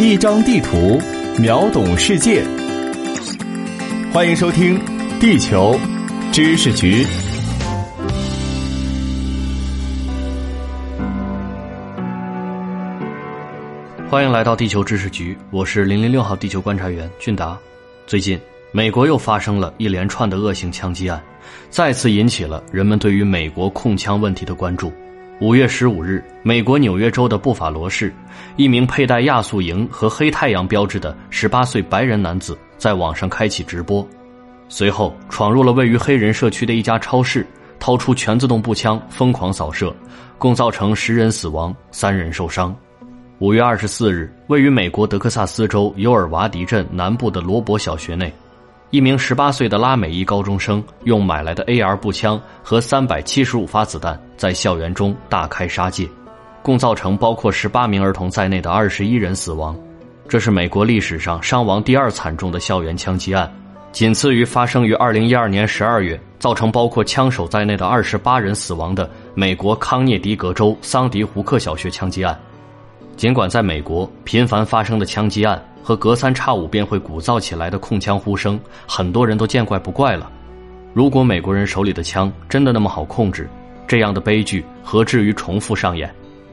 一张地图，秒懂世界。欢迎收听《地球知识局》。欢迎来到《地球知识局》，我是零零六号地球观察员俊达。最近，美国又发生了一连串的恶性枪击案，再次引起了人们对于美国控枪问题的关注。五月十五日，美国纽约州的布法罗市，一名佩戴亚速营和黑太阳标志的十八岁白人男子在网上开启直播，随后闯入了位于黑人社区的一家超市，掏出全自动步枪疯狂扫射，共造成十人死亡、三人受伤。五月二十四日，位于美国德克萨斯州尤尔瓦迪镇南部的罗伯小学内，一名十八岁的拉美裔高中生用买来的 AR 步枪和三百七十五发子弹在校园中大开杀戒，共造成包括十八名儿童在内的二十一人死亡。这是美国历史上伤亡第二惨重的校园枪击案，仅次于发生于二零一二年十二月造成包括枪手在内的二十八人死亡的美国康涅狄格州桑迪胡克小学枪击案。尽管在美国频繁发生的枪击案和隔三差五便会鼓噪起来的控枪呼声，很多人都见怪不怪了。如果美国人手里的枪真的那么好控制，这样的悲剧何至于重复上演，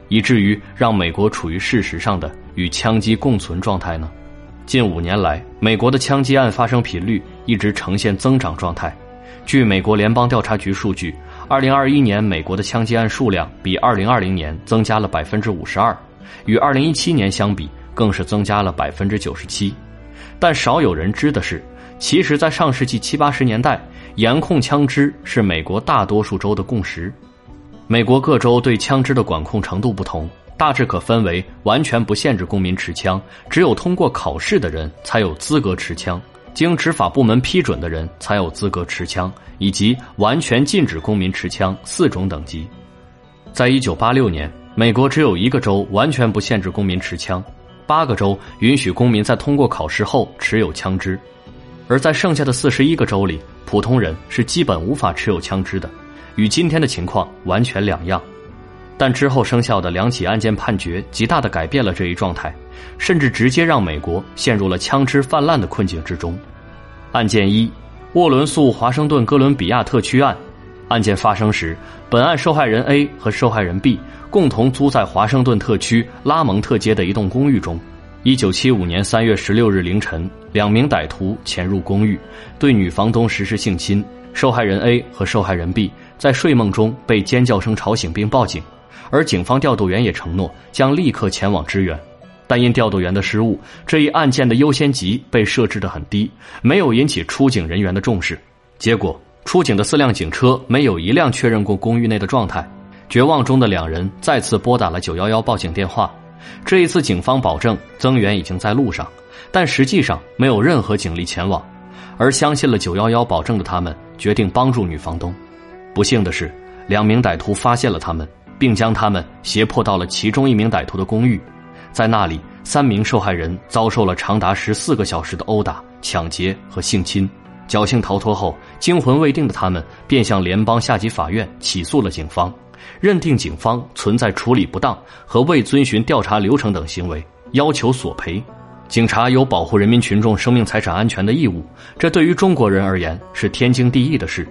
以至于让美国处于事实上的与枪击共存状态呢？近五年来，美国的枪击案发生频率一直呈现增长状态。据美国联邦调查局数据，二零二一年美国的枪击案数量比二零二零年增加了百分之五十二。与二零一七年相比，更是增加了百分之九十七。但少有人知的是，其实，在上世纪七八十年代，严控枪支是美国大多数州的共识。美国各州对枪支的管控程度不同，大致可分为完全不限制公民持枪，只有通过考试的人才有资格持枪，经执法部门批准的人才有资格持枪，以及完全禁止公民持枪四种等级。在一九八六年。美国只有一个州完全不限制公民持枪，八个州允许公民在通过考试后持有枪支，而在剩下的四十一个州里，普通人是基本无法持有枪支的，与今天的情况完全两样。但之后生效的两起案件判决，极大的改变了这一状态，甚至直接让美国陷入了枪支泛滥的困境之中。案件一：沃伦诉华盛顿哥伦比亚特区案。案件发生时，本案受害人 A 和受害人 B 共同租在华盛顿特区拉蒙特街的一栋公寓中。一九七五年三月十六日凌晨，两名歹徒潜入公寓，对女房东实施性侵。受害人 A 和受害人 B 在睡梦中被尖叫声吵醒并报警，而警方调度员也承诺将立刻前往支援。但因调度员的失误，这一案件的优先级被设置得很低，没有引起出警人员的重视。结果。出警的四辆警车没有一辆确认过公寓内的状态，绝望中的两人再次拨打了九幺幺报警电话。这一次，警方保证增援已经在路上，但实际上没有任何警力前往。而相信了九幺幺保证的他们，决定帮助女房东。不幸的是，两名歹徒发现了他们，并将他们胁迫到了其中一名歹徒的公寓，在那里，三名受害人遭受了长达十四个小时的殴打、抢劫和性侵。侥幸逃脱后，惊魂未定的他们便向联邦下级法院起诉了警方，认定警方存在处理不当和未遵循调查流程等行为，要求索赔。警察有保护人民群众生命财产安全的义务，这对于中国人而言是天经地义的事。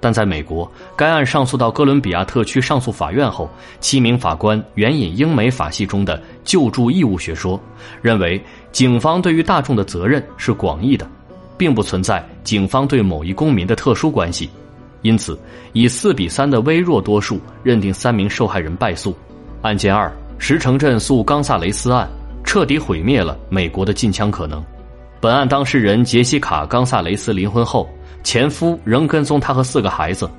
但在美国，该案上诉到哥伦比亚特区上诉法院后，七名法官援引英美法系中的救助义务学说，认为警方对于大众的责任是广义的。并不存在警方对某一公民的特殊关系，因此以四比三的微弱多数认定三名受害人败诉。案件二：石城镇诉冈萨雷斯案，彻底毁灭了美国的禁枪可能。本案当事人杰西卡·冈萨雷斯离婚后，前夫仍跟踪她和四个孩子。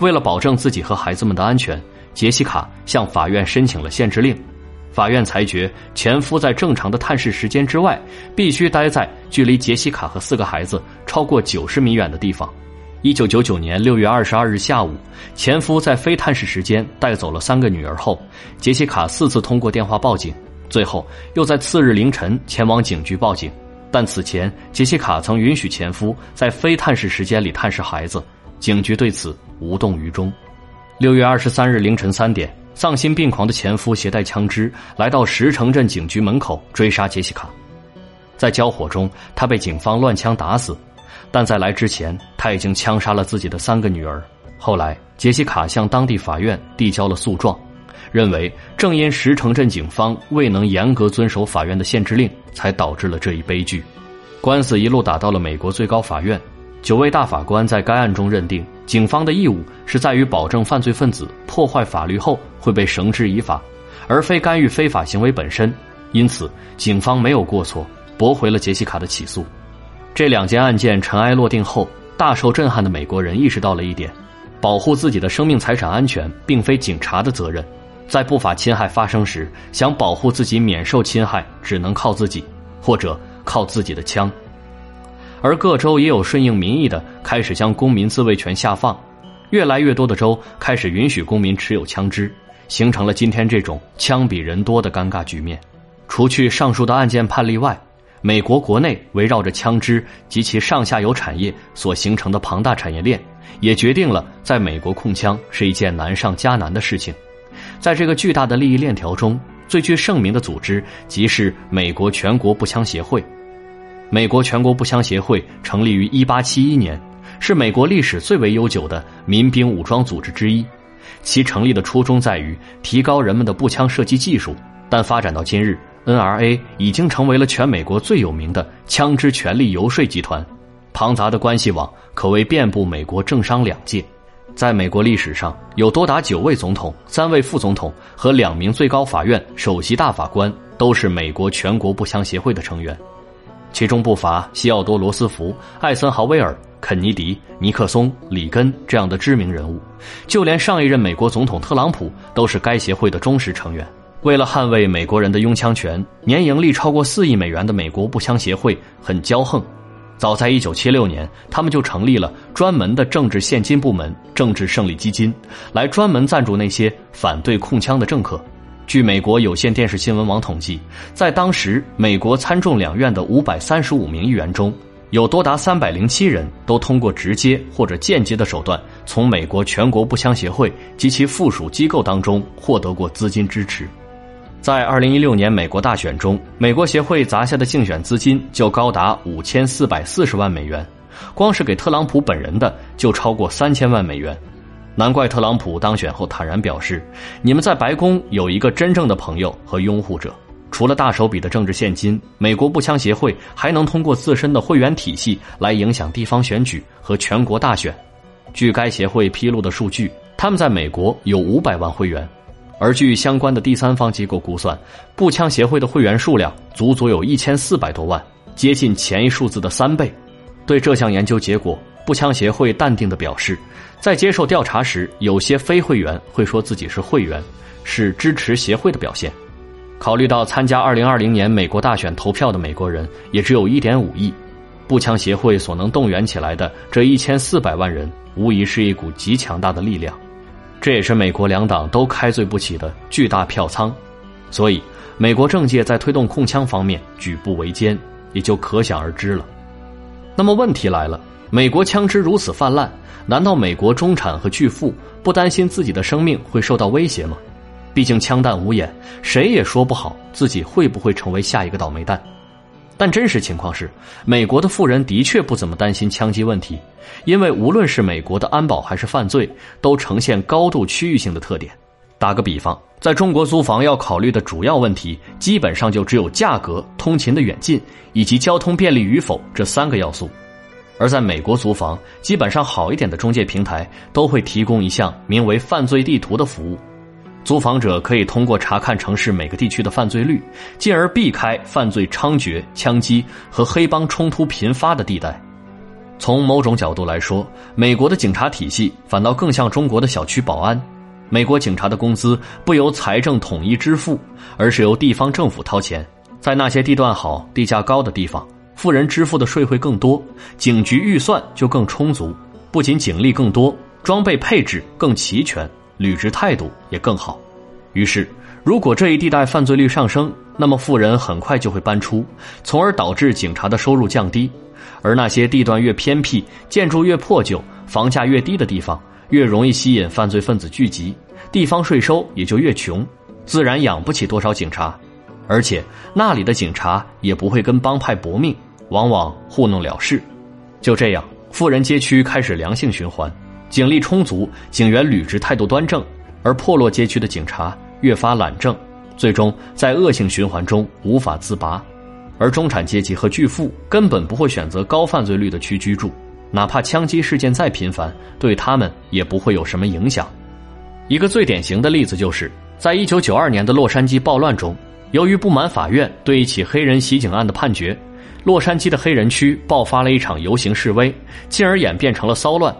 为了保证自己和孩子们的安全，杰西卡向法院申请了限制令。法院裁决，前夫在正常的探视时间之外，必须待在距离杰西卡和四个孩子超过九十米远的地方。一九九九年六月二十二日下午，前夫在非探视时间带走了三个女儿后，杰西卡四次通过电话报警，最后又在次日凌晨前往警局报警。但此前，杰西卡曾允许前夫在非探视时间里探视孩子，警局对此无动于衷。六月二十三日凌晨三点。丧心病狂的前夫携带枪支来到石城镇警局门口追杀杰西卡，在交火中，他被警方乱枪打死，但在来之前，他已经枪杀了自己的三个女儿。后来，杰西卡向当地法院递交了诉状，认为正因石城镇警方未能严格遵守法院的限制令，才导致了这一悲剧。官司一路打到了美国最高法院。九位大法官在该案中认定，警方的义务是在于保证犯罪分子破坏法律后会被绳之以法，而非干预非法行为本身。因此，警方没有过错，驳回了杰西卡的起诉。这两件案件尘埃落定后，大受震撼的美国人意识到了一点：保护自己的生命财产安全并非警察的责任。在不法侵害发生时，想保护自己免受侵害，只能靠自己，或者靠自己的枪。而各州也有顺应民意的，开始将公民自卫权下放，越来越多的州开始允许公民持有枪支，形成了今天这种枪比人多的尴尬局面。除去上述的案件判例外，美国国内围绕着枪支及其上下游产业所形成的庞大产业链，也决定了在美国控枪是一件难上加难的事情。在这个巨大的利益链条中，最具盛名的组织即是美国全国步枪协会。美国全国步枪协会成立于1871年，是美国历史最为悠久的民兵武装组织之一。其成立的初衷在于提高人们的步枪射击技术，但发展到今日，NRA 已经成为了全美国最有名的枪支权力游说集团，庞杂的关系网可谓遍布美国政商两界。在美国历史上，有多达九位总统、三位副总统和两名最高法院首席大法官都是美国全国步枪协会的成员。其中不乏西奥多·罗斯福、艾森豪威尔、肯尼迪、尼克松、里根这样的知名人物，就连上一任美国总统特朗普都是该协会的忠实成员。为了捍卫美国人的拥枪权，年盈利超过四亿美元的美国步枪协会很骄横。早在1976年，他们就成立了专门的政治现金部门——政治胜利基金，来专门赞助那些反对控枪的政客。据美国有线电视新闻网统计，在当时美国参众两院的五百三十五名议员中，有多达三百零七人都通过直接或者间接的手段，从美国全国步枪协会及其附属机构当中获得过资金支持。在二零一六年美国大选中，美国协会砸下的竞选资金就高达五千四百四十万美元，光是给特朗普本人的就超过三千万美元。难怪特朗普当选后坦然表示：“你们在白宫有一个真正的朋友和拥护者。除了大手笔的政治现金，美国步枪协会还能通过自身的会员体系来影响地方选举和全国大选。据该协会披露的数据，他们在美国有五百万会员，而据相关的第三方机构估算，步枪协会的会员数量足足有一千四百多万，接近前一数字的三倍。对这项研究结果。”步枪协会淡定地表示，在接受调查时，有些非会员会说自己是会员，是支持协会的表现。考虑到参加2020年美国大选投票的美国人也只有一点五亿，步枪协会所能动员起来的这一千四百万人，无疑是一股极强大的力量。这也是美国两党都开罪不起的巨大票仓。所以，美国政界在推动控枪方面举步维艰，也就可想而知了。那么问题来了。美国枪支如此泛滥，难道美国中产和巨富不担心自己的生命会受到威胁吗？毕竟枪弹无眼，谁也说不好自己会不会成为下一个倒霉蛋。但真实情况是，美国的富人的确不怎么担心枪击问题，因为无论是美国的安保还是犯罪，都呈现高度区域性的特点。打个比方，在中国租房要考虑的主要问题，基本上就只有价格、通勤的远近以及交通便利与否这三个要素。而在美国租房，基本上好一点的中介平台都会提供一项名为“犯罪地图”的服务，租房者可以通过查看城市每个地区的犯罪率，进而避开犯罪猖獗、枪击和黑帮冲突频发的地带。从某种角度来说，美国的警察体系反倒更像中国的小区保安。美国警察的工资不由财政统一支付，而是由地方政府掏钱，在那些地段好、地价高的地方。富人支付的税会更多，警局预算就更充足，不仅警力更多，装备配置更齐全，履职态度也更好。于是，如果这一地带犯罪率上升，那么富人很快就会搬出，从而导致警察的收入降低。而那些地段越偏僻、建筑越破旧、房价越低的地方，越容易吸引犯罪分子聚集，地方税收也就越穷，自然养不起多少警察，而且那里的警察也不会跟帮派搏命，往往糊弄了事。就这样，富人街区开始良性循环，警力充足，警员履职态度端正，而破落街区的警察越发懒政，最终在恶性循环中无法自拔。而中产阶级和巨富根本不会选择高犯罪率的区居住，哪怕枪击事件再频繁，对他们也不会有什么影响。一个最典型的例子就是，在一九九二年的洛杉矶暴乱中，由于不满法院对一起黑人袭警案的判决，洛杉矶的黑人区爆发了一场游行示威，进而演变成了骚乱。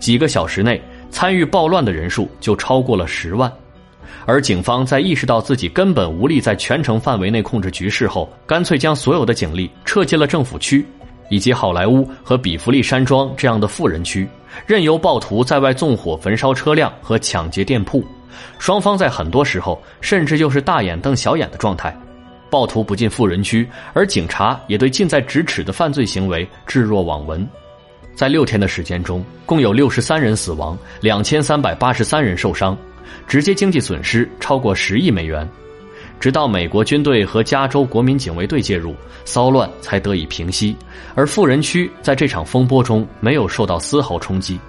几个小时内，参与暴乱的人数就超过了十万。而警方在意识到自己根本无力在全城范围内控制局势后，干脆将所有的警力撤进了政府区，以及好莱坞和比弗利山庄这样的富人区，任由暴徒在外纵火焚烧车辆和抢劫店铺。双方在很多时候甚至就是大眼瞪小眼的状态。暴徒不进富人区，而警察也对近在咫尺的犯罪行为置若罔闻。在六天的时间中，共有六十三人死亡，两千三百八十三人受伤。直接经济损失超过十亿美元，直到美国军队和加州国民警卫队介入，骚乱才得以平息。而富人区在这场风波中没有受到丝毫冲击。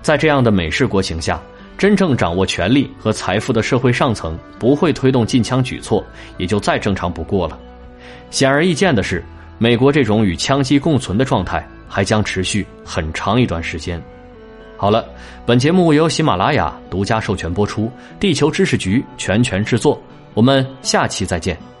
在这样的美式国情下，真正掌握权力和财富的社会上层不会推动禁枪举措，也就再正常不过了。显而易见的是，美国这种与枪击共存的状态还将持续很长一段时间。好了，本节目由喜马拉雅独家授权播出，地球知识局全权制作。我们下期再见。